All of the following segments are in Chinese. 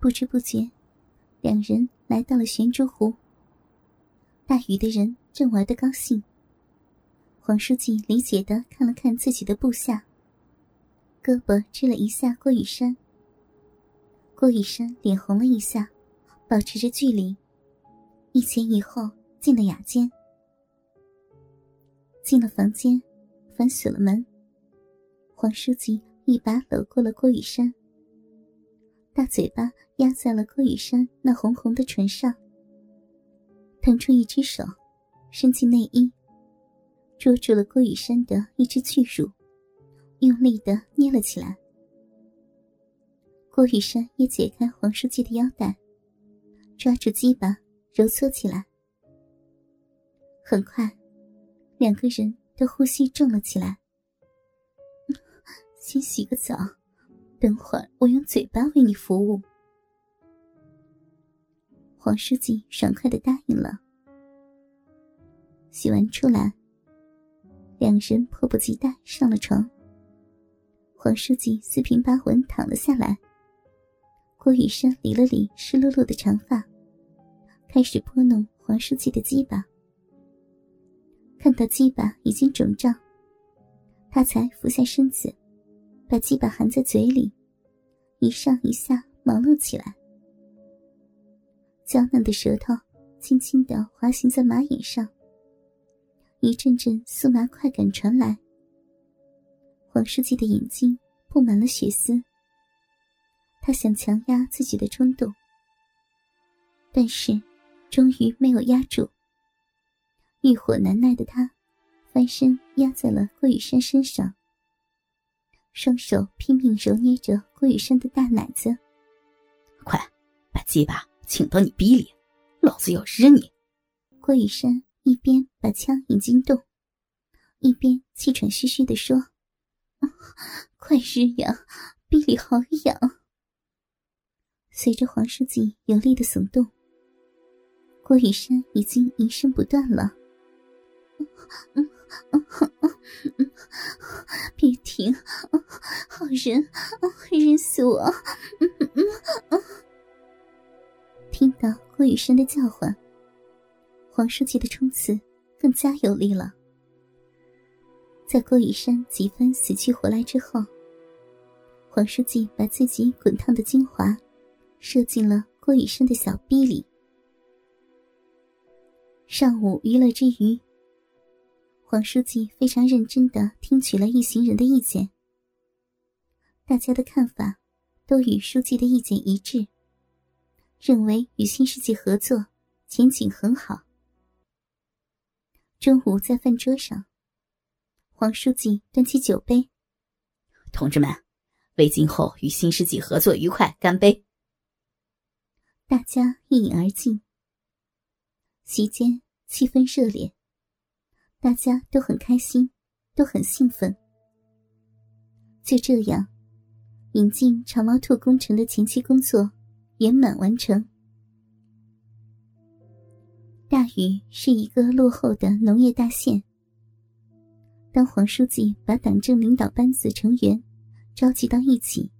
不知不觉，两人来到了玄珠湖。大禹的人正玩得高兴。黄书记理解的看了看自己的部下，胳膊支了一下郭雨山。郭雨山脸红了一下，保持着距离，一前一后进了雅间。进了房间，反锁了门。黄书记一把搂过了郭雨山，大嘴巴压在了郭雨山那红红的唇上，腾出一只手，伸进内衣，捉住了郭雨山的一只巨乳，用力的捏了起来。郭雨山也解开黄书记的腰带，抓住鸡巴揉搓起来。很快，两个人的呼吸重了起来。先洗个澡，等会儿我用嘴巴为你服务。黄书记爽快的答应了。洗完出来，两人迫不及待上了床。黄书记四平八稳躺了下来。郭雨山理了理湿漉漉的长发，开始拨弄黄书记的鸡巴。看到鸡巴已经肿胀，他才俯下身子。把鸡巴含在嘴里，一上一下忙碌起来。娇嫩的舌头轻轻的滑行在马眼上，一阵阵酥麻快感传来。黄书记的眼睛布满了血丝。他想强压自己的冲动，但是终于没有压住。欲火难耐的他，翻身压在了郭雨山身上。双手拼命揉捏着郭雨山的大奶子，快把鸡巴请到你逼里，老子要日你！郭雨山一边把枪引进洞，一边气喘吁吁地说：“ 快日呀，逼里好痒！”随着黄书记有力的耸动，郭雨山已经淫声不断了。别停！好人，人死我！听到郭雨山的叫唤，黄书记的冲刺更加有力了。在郭雨山几番死去活来之后，黄书记把自己滚烫的精华射进了郭雨山的小臂里。上午娱乐之余。黄书记非常认真的听取了一行人的意见，大家的看法都与书记的意见一致，认为与新世纪合作前景很好。中午在饭桌上，黄书记端起酒杯：“同志们，为今后与新世纪合作愉快，干杯！”大家一饮而尽，席间气氛热烈。大家都很开心，都很兴奋。就这样，引进长毛兔工程的前期工作圆满完成。大禹是一个落后的农业大县。当黄书记把党政领导班子成员召集到一起，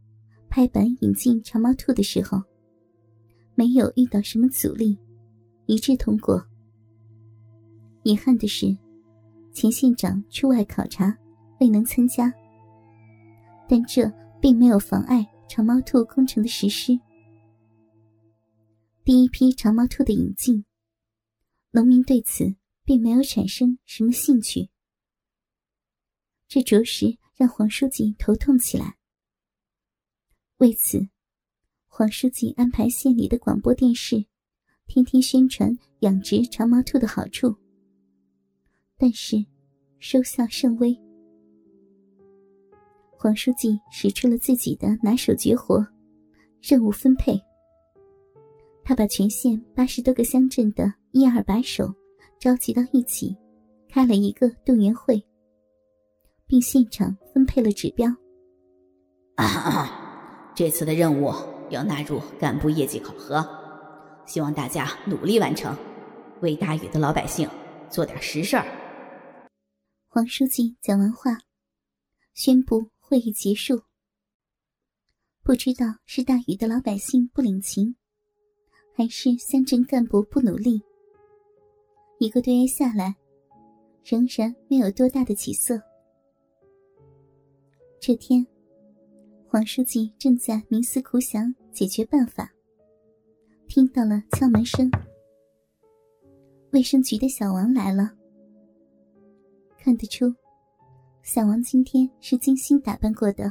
拍板引进长毛兔的时候，没有遇到什么阻力，一致通过。遗憾的是。秦县长出外考察，未能参加，但这并没有妨碍长毛兔工程的实施。第一批长毛兔的引进，农民对此并没有产生什么兴趣，这着实让黄书记头痛起来。为此，黄书记安排县里的广播电视，天天宣传养殖长毛兔的好处。但是，收效甚微。黄书记使出了自己的拿手绝活——任务分配。他把全县八十多个乡镇的一二把手召集到一起，开了一个动员会，并现场分配了指标。这次的任务要纳入干部业绩考核，希望大家努力完成，为大禹的老百姓做点实事儿。黄书记讲完话，宣布会议结束。不知道是大禹的老百姓不领情，还是乡镇干部不努力。一个多月下来，仍然没有多大的起色。这天，黄书记正在冥思苦想解决办法，听到了敲门声。卫生局的小王来了。看得出，小王今天是精心打扮过的。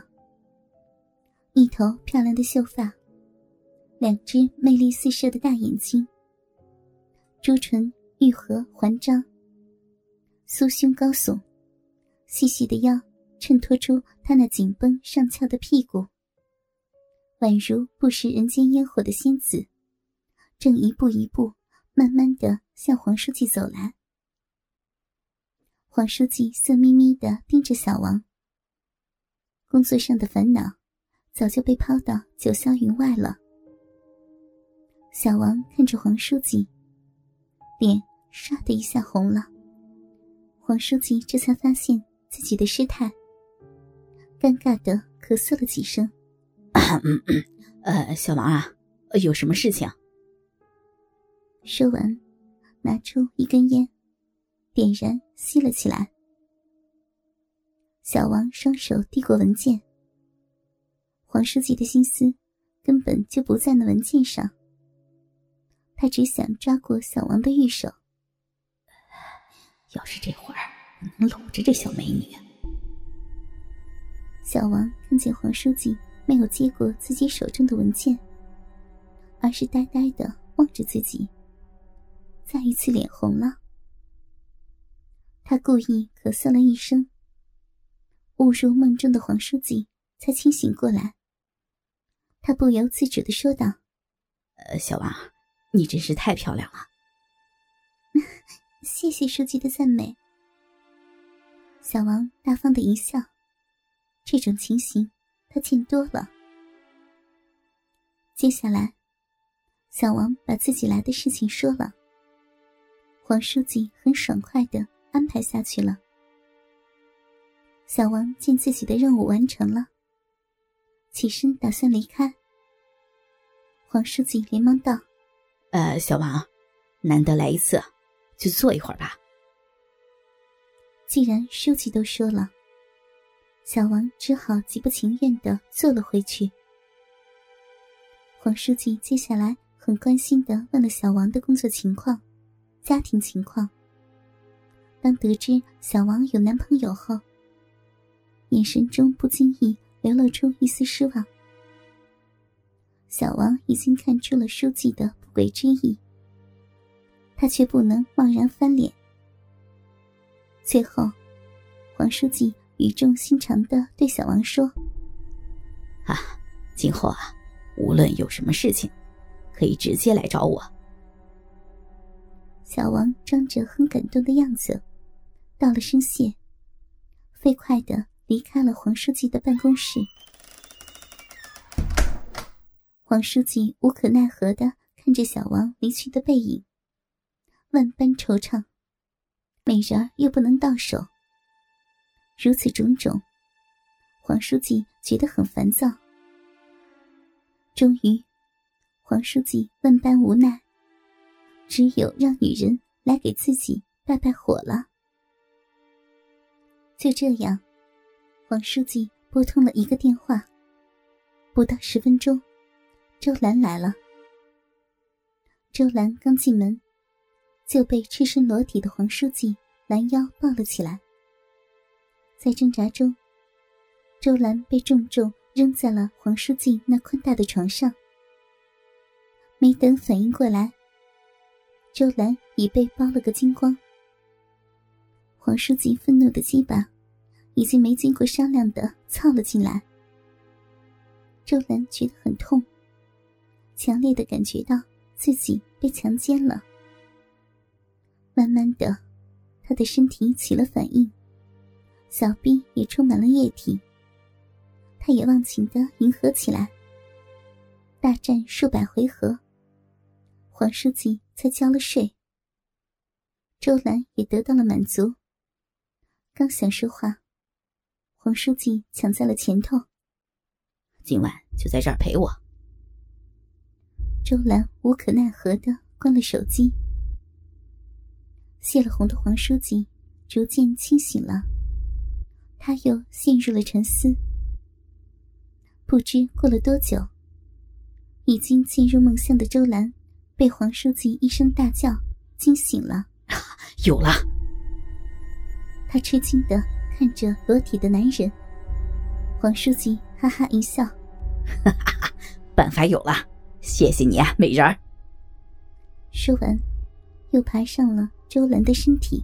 一头漂亮的秀发，两只魅力四射的大眼睛，朱唇玉合环张，酥胸高耸，细细的腰衬托出他那紧绷上翘的屁股，宛如不食人间烟火的仙子，正一步一步慢慢的向黄书记走来。黄书记色眯眯的盯着小王，工作上的烦恼。早就被抛到九霄云外了。小王看着黄书记，脸唰的一下红了。黄书记这才发现自己的失态，尴尬的咳嗽了几声。呃，小王啊，有什么事情？说完，拿出一根烟，点燃吸了起来。小王双手递过文件。黄书记的心思根本就不在那文件上，他只想抓过小王的玉手。要是这会儿能搂着这小美女，小王看见黄书记没有接过自己手中的文件，而是呆呆的望着自己，再一次脸红了。他故意咳嗽了一声，误入梦中的黄书记才清醒过来。他不由自主的说道：“呃，小王，你真是太漂亮了。”谢谢书记的赞美。小王大方的一笑，这种情形他见多了。接下来，小王把自己来的事情说了。黄书记很爽快的安排下去了。小王见自己的任务完成了。起身打算离开，黄书记连忙道：“呃，小王，难得来一次，就坐一会儿吧。”既然书记都说了，小王只好极不情愿的坐了回去。黄书记接下来很关心的问了小王的工作情况、家庭情况。当得知小王有男朋友后，眼神中不经意。流露出一丝失望。小王已经看出了书记的不轨之意，他却不能贸然翻脸。最后，黄书记语重心长的对小王说：“啊，今后啊，无论有什么事情，可以直接来找我。”小王装着很感动的样子，道了声谢，飞快的。离开了黄书记的办公室，黄书记无可奈何的看着小王离去的背影，万般惆怅。美人儿又不能到手，如此种种，黄书记觉得很烦躁。终于，黄书记万般无奈，只有让女人来给自己败败火了。就这样。黄书记拨通了一个电话。不到十分钟，周兰来了。周兰刚进门，就被赤身裸体的黄书记拦腰抱了起来。在挣扎中，周兰被重重扔在了黄书记那宽大的床上。没等反应过来，周兰已被剥了个精光。黄书记愤怒的鸡巴。已经没经过商量的操了进来，周兰觉得很痛，强烈的感觉到自己被强奸了。慢慢的，他的身体起了反应，小臂也充满了液体。他也忘情的迎合起来。大战数百回合，黄书记才交了税。周兰也得到了满足，刚想说话。黄书记抢在了前头。今晚就在这儿陪我。周兰无可奈何的关了手机。泄了洪的黄书记逐渐清醒了，他又陷入了沉思。不知过了多久，已经进入梦乡的周兰被黄书记一声大叫惊醒了。有了！他吃惊的看着裸体的男人。黄书记哈哈一笑：“哈哈，办法有了，谢谢你啊，美人儿。”说完，又爬上了周兰的身体。